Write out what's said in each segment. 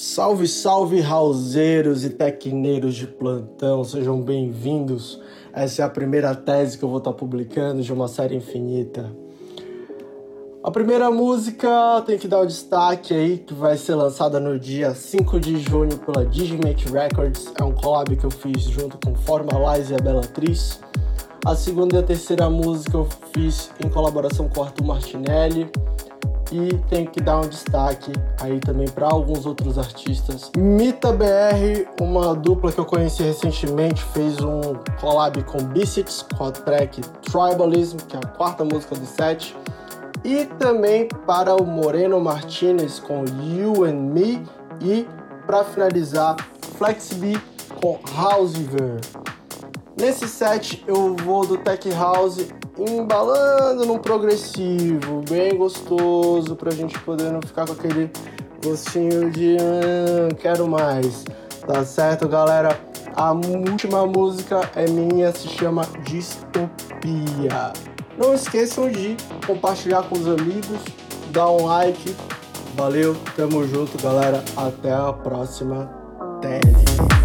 Salve, salve, rauseiros e tecneiros de plantão, sejam bem-vindos. Essa é a primeira tese que eu vou estar publicando de uma série infinita. A primeira música tem que dar o destaque aí, que vai ser lançada no dia 5 de junho pela Digimake Records. É um collab que eu fiz junto com Formalize e a Bellatriz. A segunda e a terceira música eu fiz em colaboração com Arthur Martinelli. E tem que dar um destaque aí também para alguns outros artistas. Mita BR, uma dupla que eu conheci recentemente, fez um collab com Biscuits, com a track Tribalism, que é a quarta música do set. E também para o Moreno Martinez com You and Me. E para finalizar, FlexB com Housever. Nesse set eu vou do Tech House embalando num progressivo, bem gostoso, pra gente poder não ficar com aquele gostinho de hum, quero mais. Tá certo, galera? A última música é minha, se chama Distopia. Não esqueçam de compartilhar com os amigos, dar um like. Valeu, tamo junto, galera. Até a próxima tese.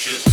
bullshit.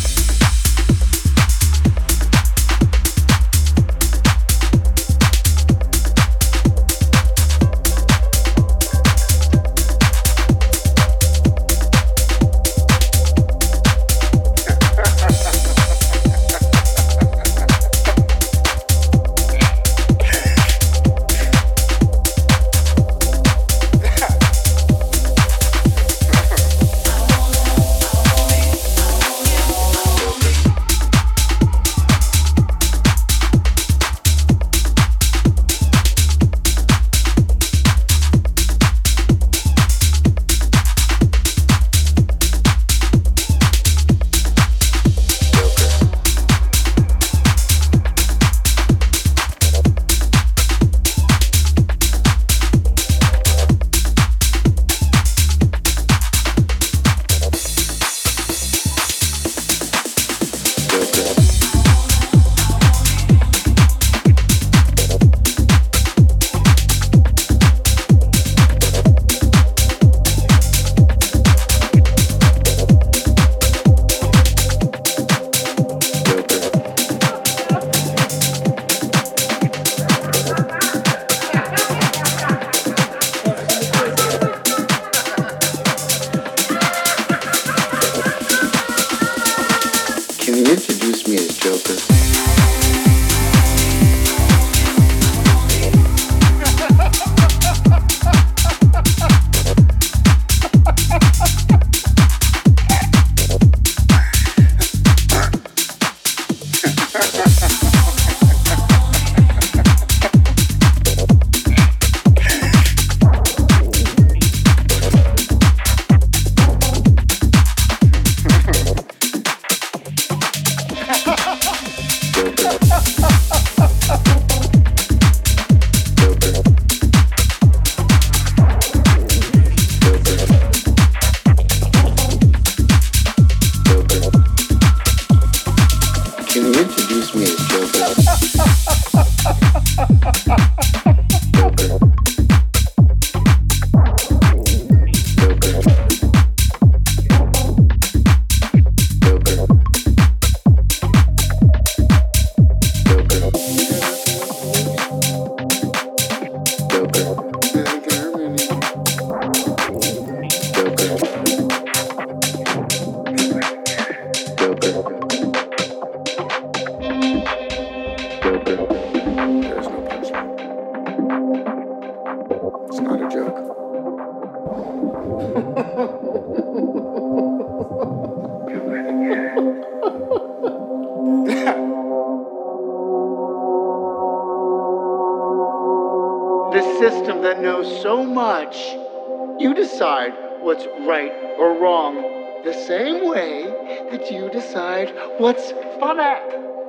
Decide what's funny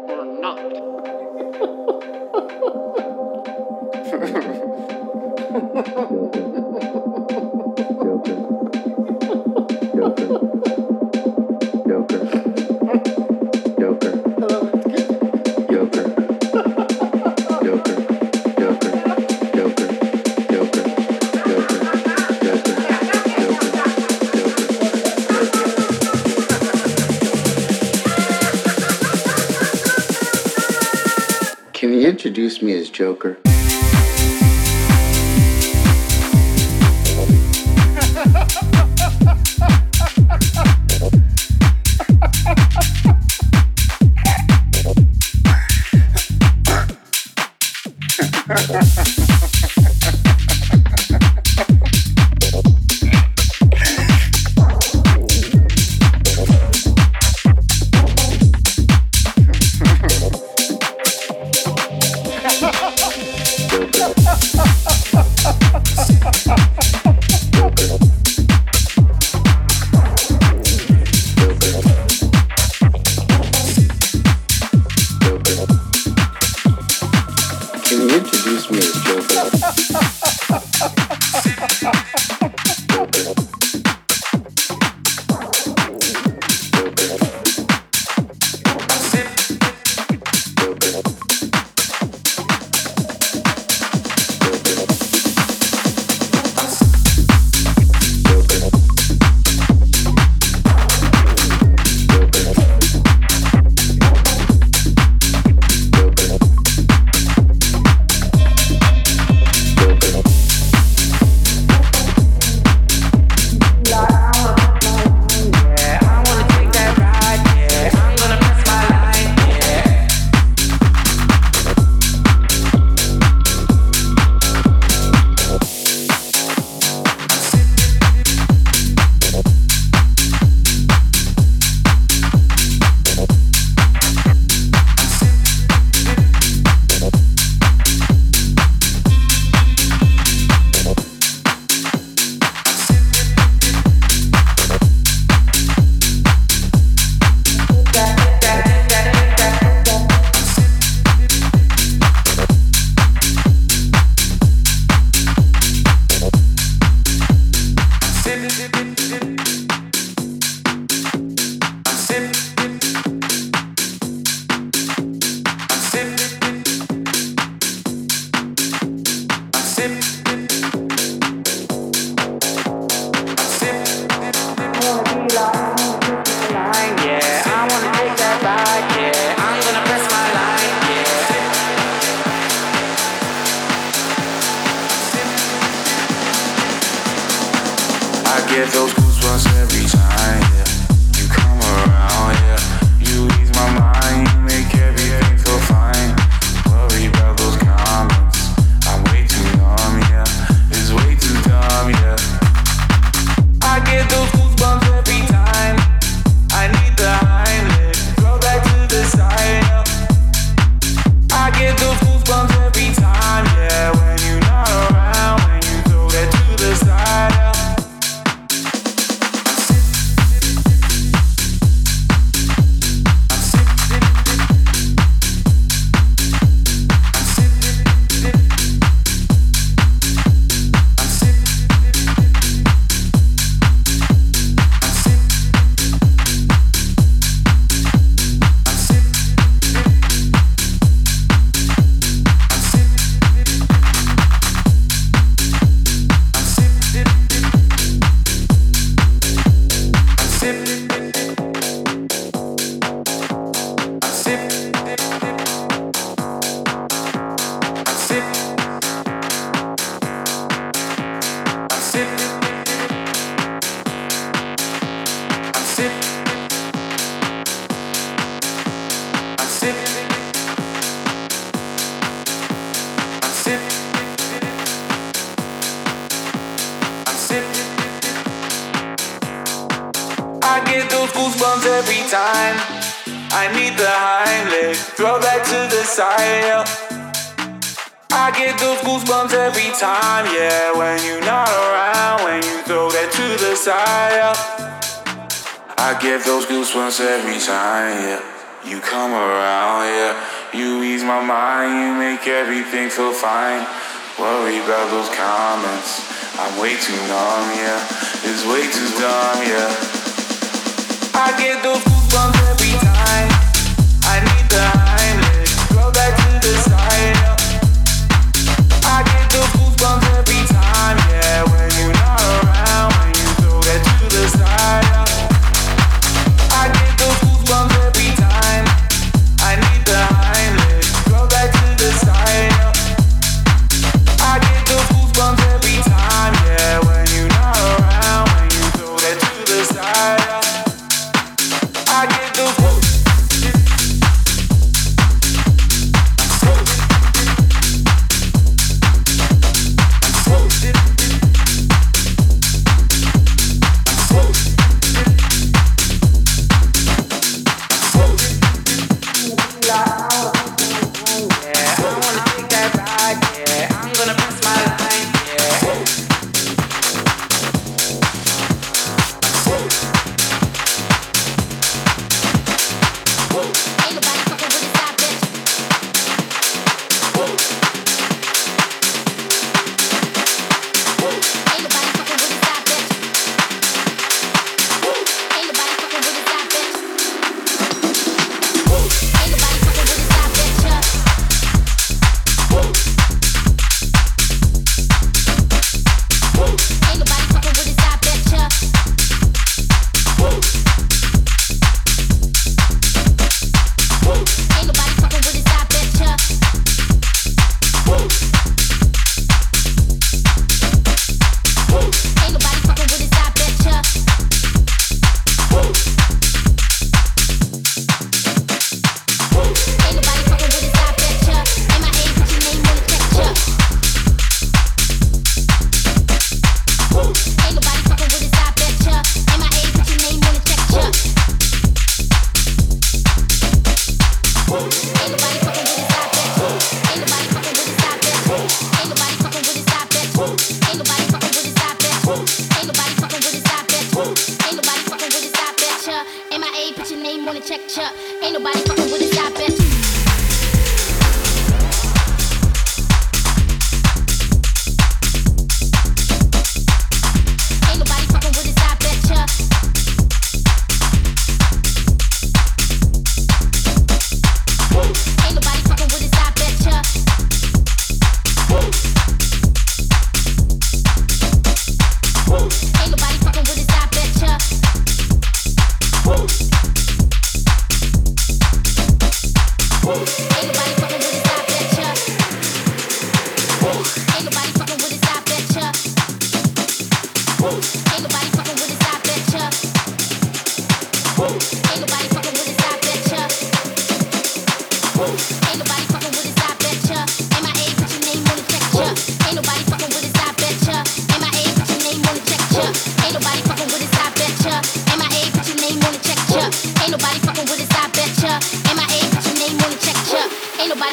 or not. Joker? worry about those comments. I'm way too numb, yeah. It's way too dumb, yeah. I get those goosebumps every time. I need the.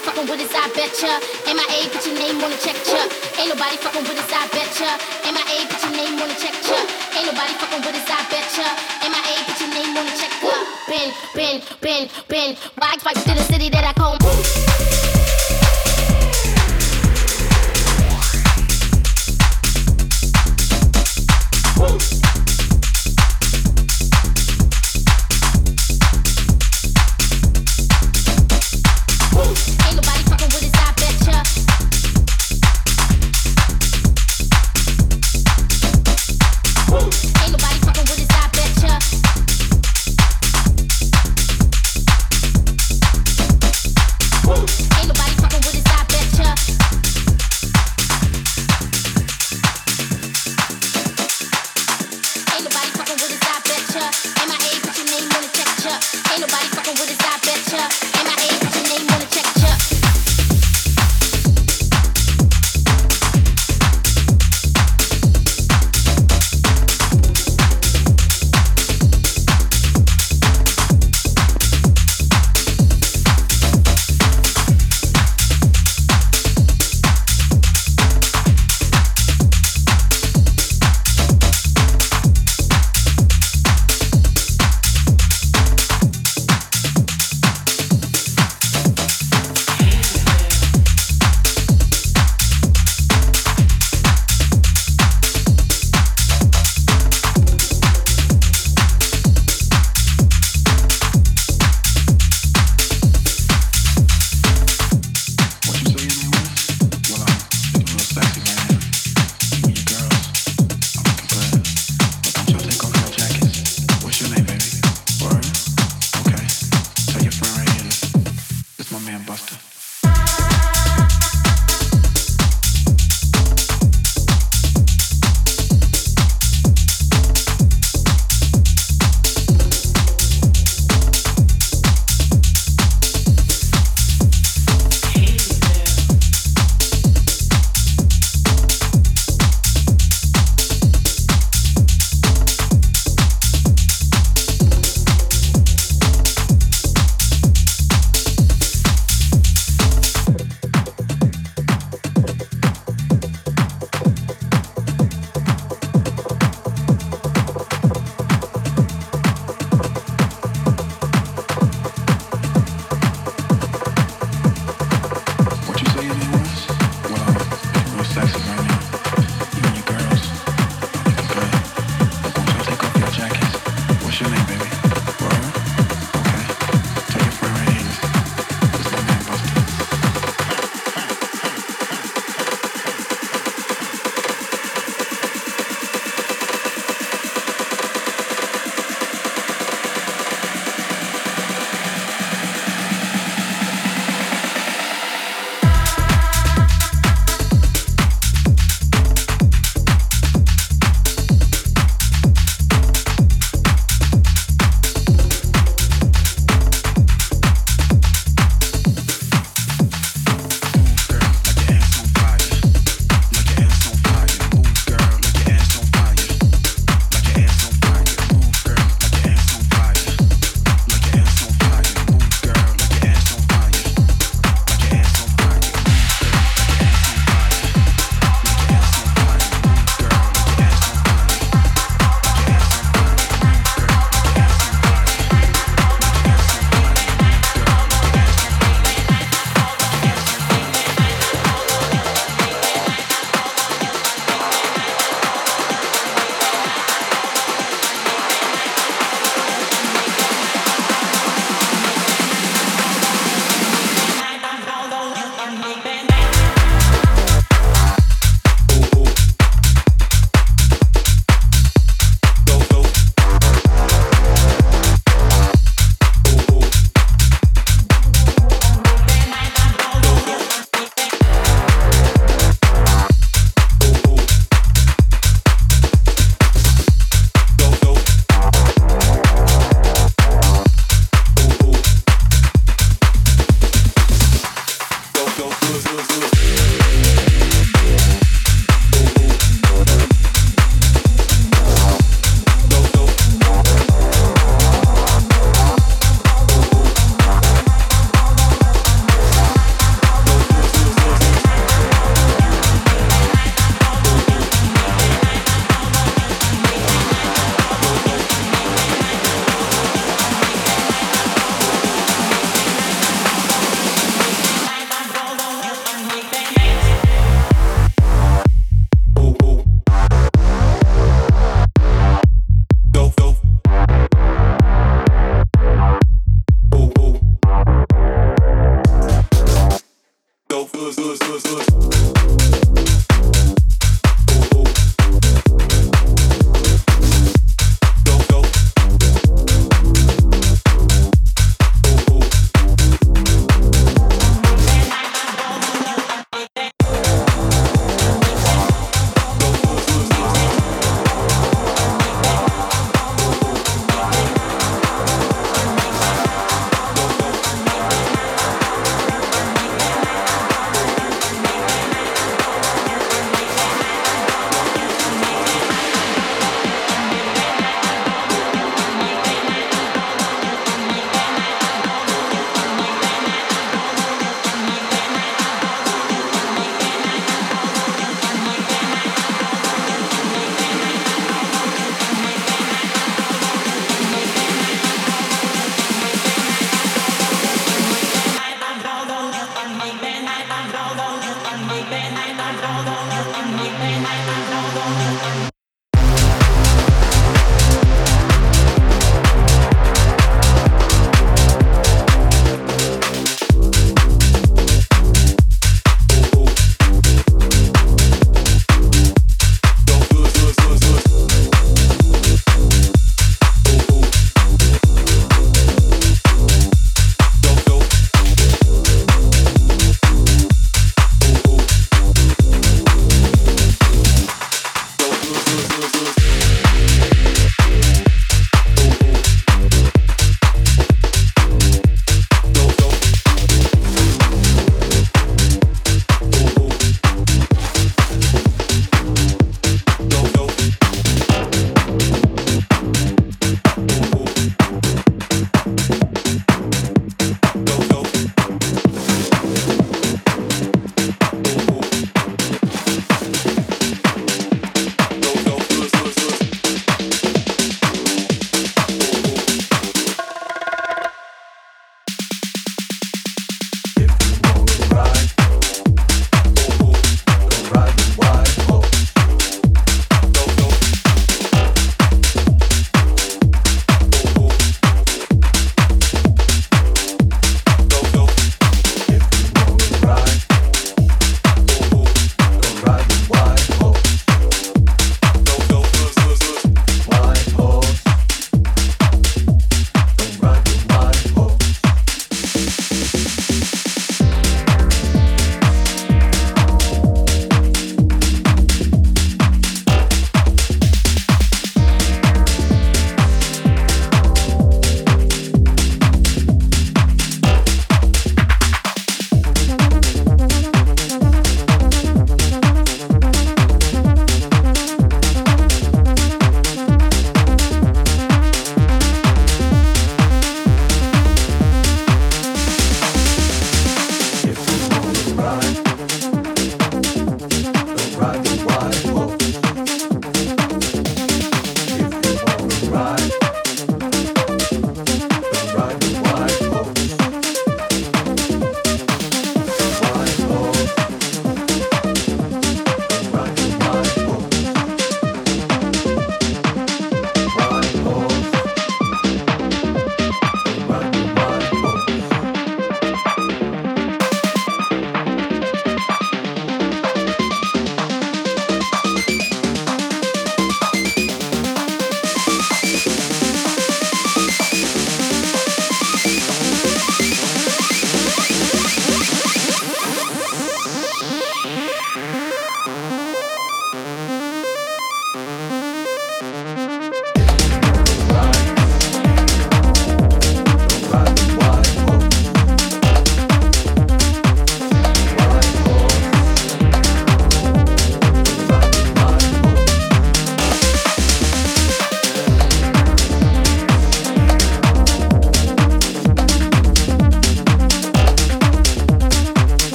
nobody fucking with us, I betcha. MIA, put your name on the check, chuck. Ain't nobody fucking with us, I betcha. MIA, put your name on the check, chuck. Ain't nobody fucking with us, I betcha. MIA, put your name on the check, chuck. Been, been, been, been. Why, why, to the city that I call.